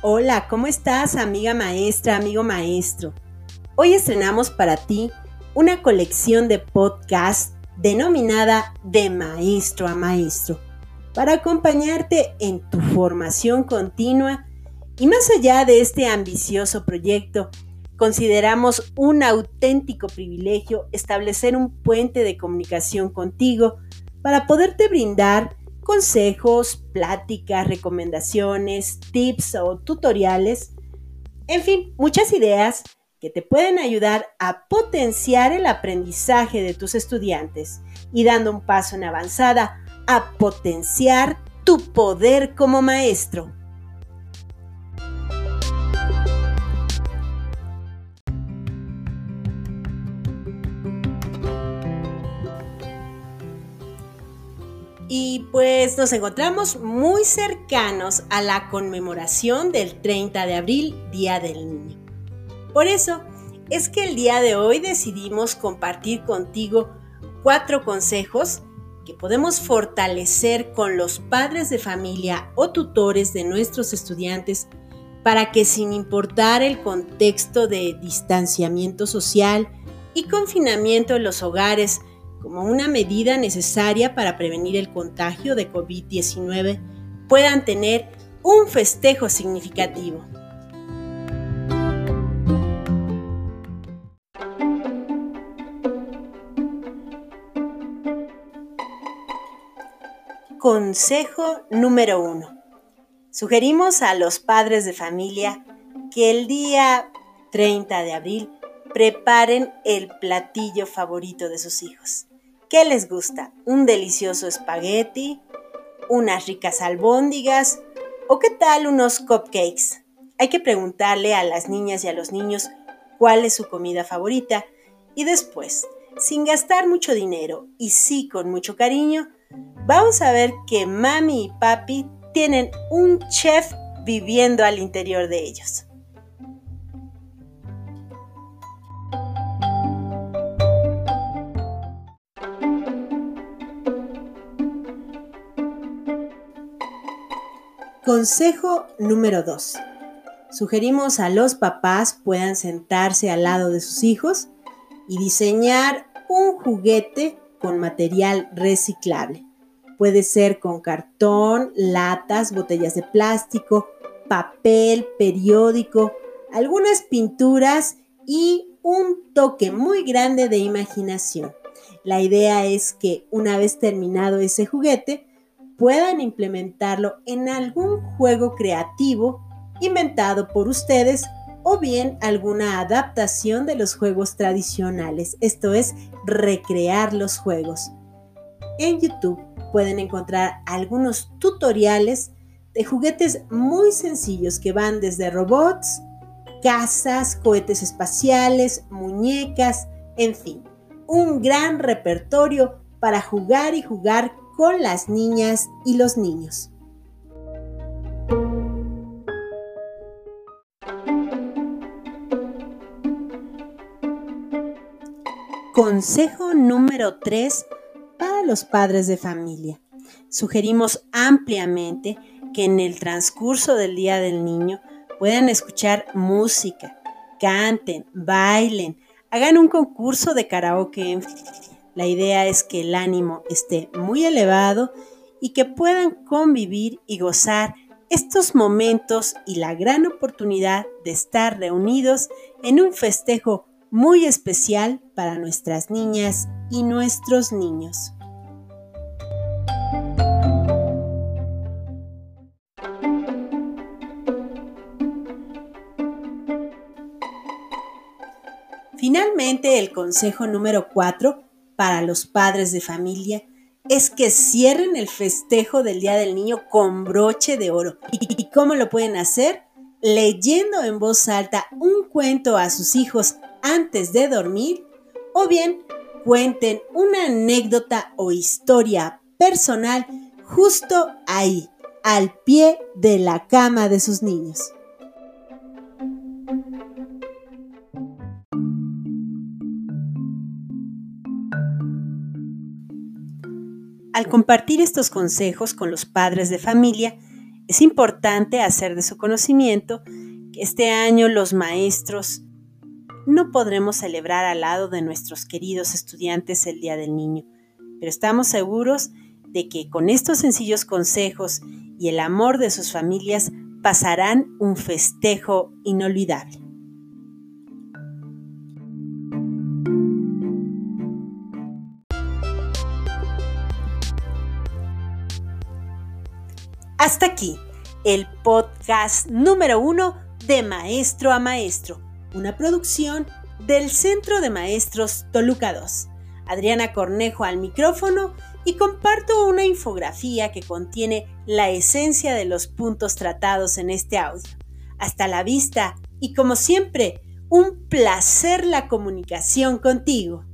Hola, ¿cómo estás amiga maestra, amigo maestro? Hoy estrenamos para ti una colección de podcast denominada De Maestro a Maestro, para acompañarte en tu formación continua y más allá de este ambicioso proyecto, consideramos un auténtico privilegio establecer un puente de comunicación contigo para poderte brindar consejos, pláticas, recomendaciones, tips o tutoriales, en fin, muchas ideas que te pueden ayudar a potenciar el aprendizaje de tus estudiantes y dando un paso en avanzada a potenciar tu poder como maestro. Y pues nos encontramos muy cercanos a la conmemoración del 30 de abril, Día del Niño. Por eso es que el día de hoy decidimos compartir contigo cuatro consejos que podemos fortalecer con los padres de familia o tutores de nuestros estudiantes para que sin importar el contexto de distanciamiento social y confinamiento en los hogares, como una medida necesaria para prevenir el contagio de COVID-19, puedan tener un festejo significativo. Consejo número 1. Sugerimos a los padres de familia que el día 30 de abril preparen el platillo favorito de sus hijos. ¿Qué les gusta? ¿Un delicioso espagueti? ¿Unas ricas albóndigas? ¿O qué tal unos cupcakes? Hay que preguntarle a las niñas y a los niños cuál es su comida favorita y después, sin gastar mucho dinero y sí con mucho cariño, vamos a ver que mami y papi tienen un chef viviendo al interior de ellos. Consejo número 2. Sugerimos a los papás puedan sentarse al lado de sus hijos y diseñar un juguete con material reciclable. Puede ser con cartón, latas, botellas de plástico, papel, periódico, algunas pinturas y un toque muy grande de imaginación. La idea es que una vez terminado ese juguete, puedan implementarlo en algún juego creativo inventado por ustedes o bien alguna adaptación de los juegos tradicionales, esto es, recrear los juegos. En YouTube pueden encontrar algunos tutoriales de juguetes muy sencillos que van desde robots, casas, cohetes espaciales, muñecas, en fin, un gran repertorio para jugar y jugar con las niñas y los niños. Consejo número 3 para los padres de familia. Sugerimos ampliamente que en el transcurso del Día del Niño puedan escuchar música, canten, bailen, hagan un concurso de karaoke en la idea es que el ánimo esté muy elevado y que puedan convivir y gozar estos momentos y la gran oportunidad de estar reunidos en un festejo muy especial para nuestras niñas y nuestros niños. Finalmente, el consejo número 4 para los padres de familia es que cierren el festejo del Día del Niño con broche de oro. ¿Y cómo lo pueden hacer? Leyendo en voz alta un cuento a sus hijos antes de dormir o bien cuenten una anécdota o historia personal justo ahí, al pie de la cama de sus niños. Al compartir estos consejos con los padres de familia, Es importante hacer de su conocimiento que este año los maestros no podremos celebrar al lado de nuestros queridos estudiantes el Día del Niño, pero estamos seguros de que con estos sencillos consejos y el amor de sus familias pasarán un festejo inolvidable. Hasta aquí el podcast número uno de Maestro a Maestro, una producción del Centro de Maestros Toluca 2. Adriana Cornejo al micrófono y comparto una infografía que contiene la esencia de los puntos tratados en este audio. Hasta la vista y como siempre, un placer la comunicación contigo.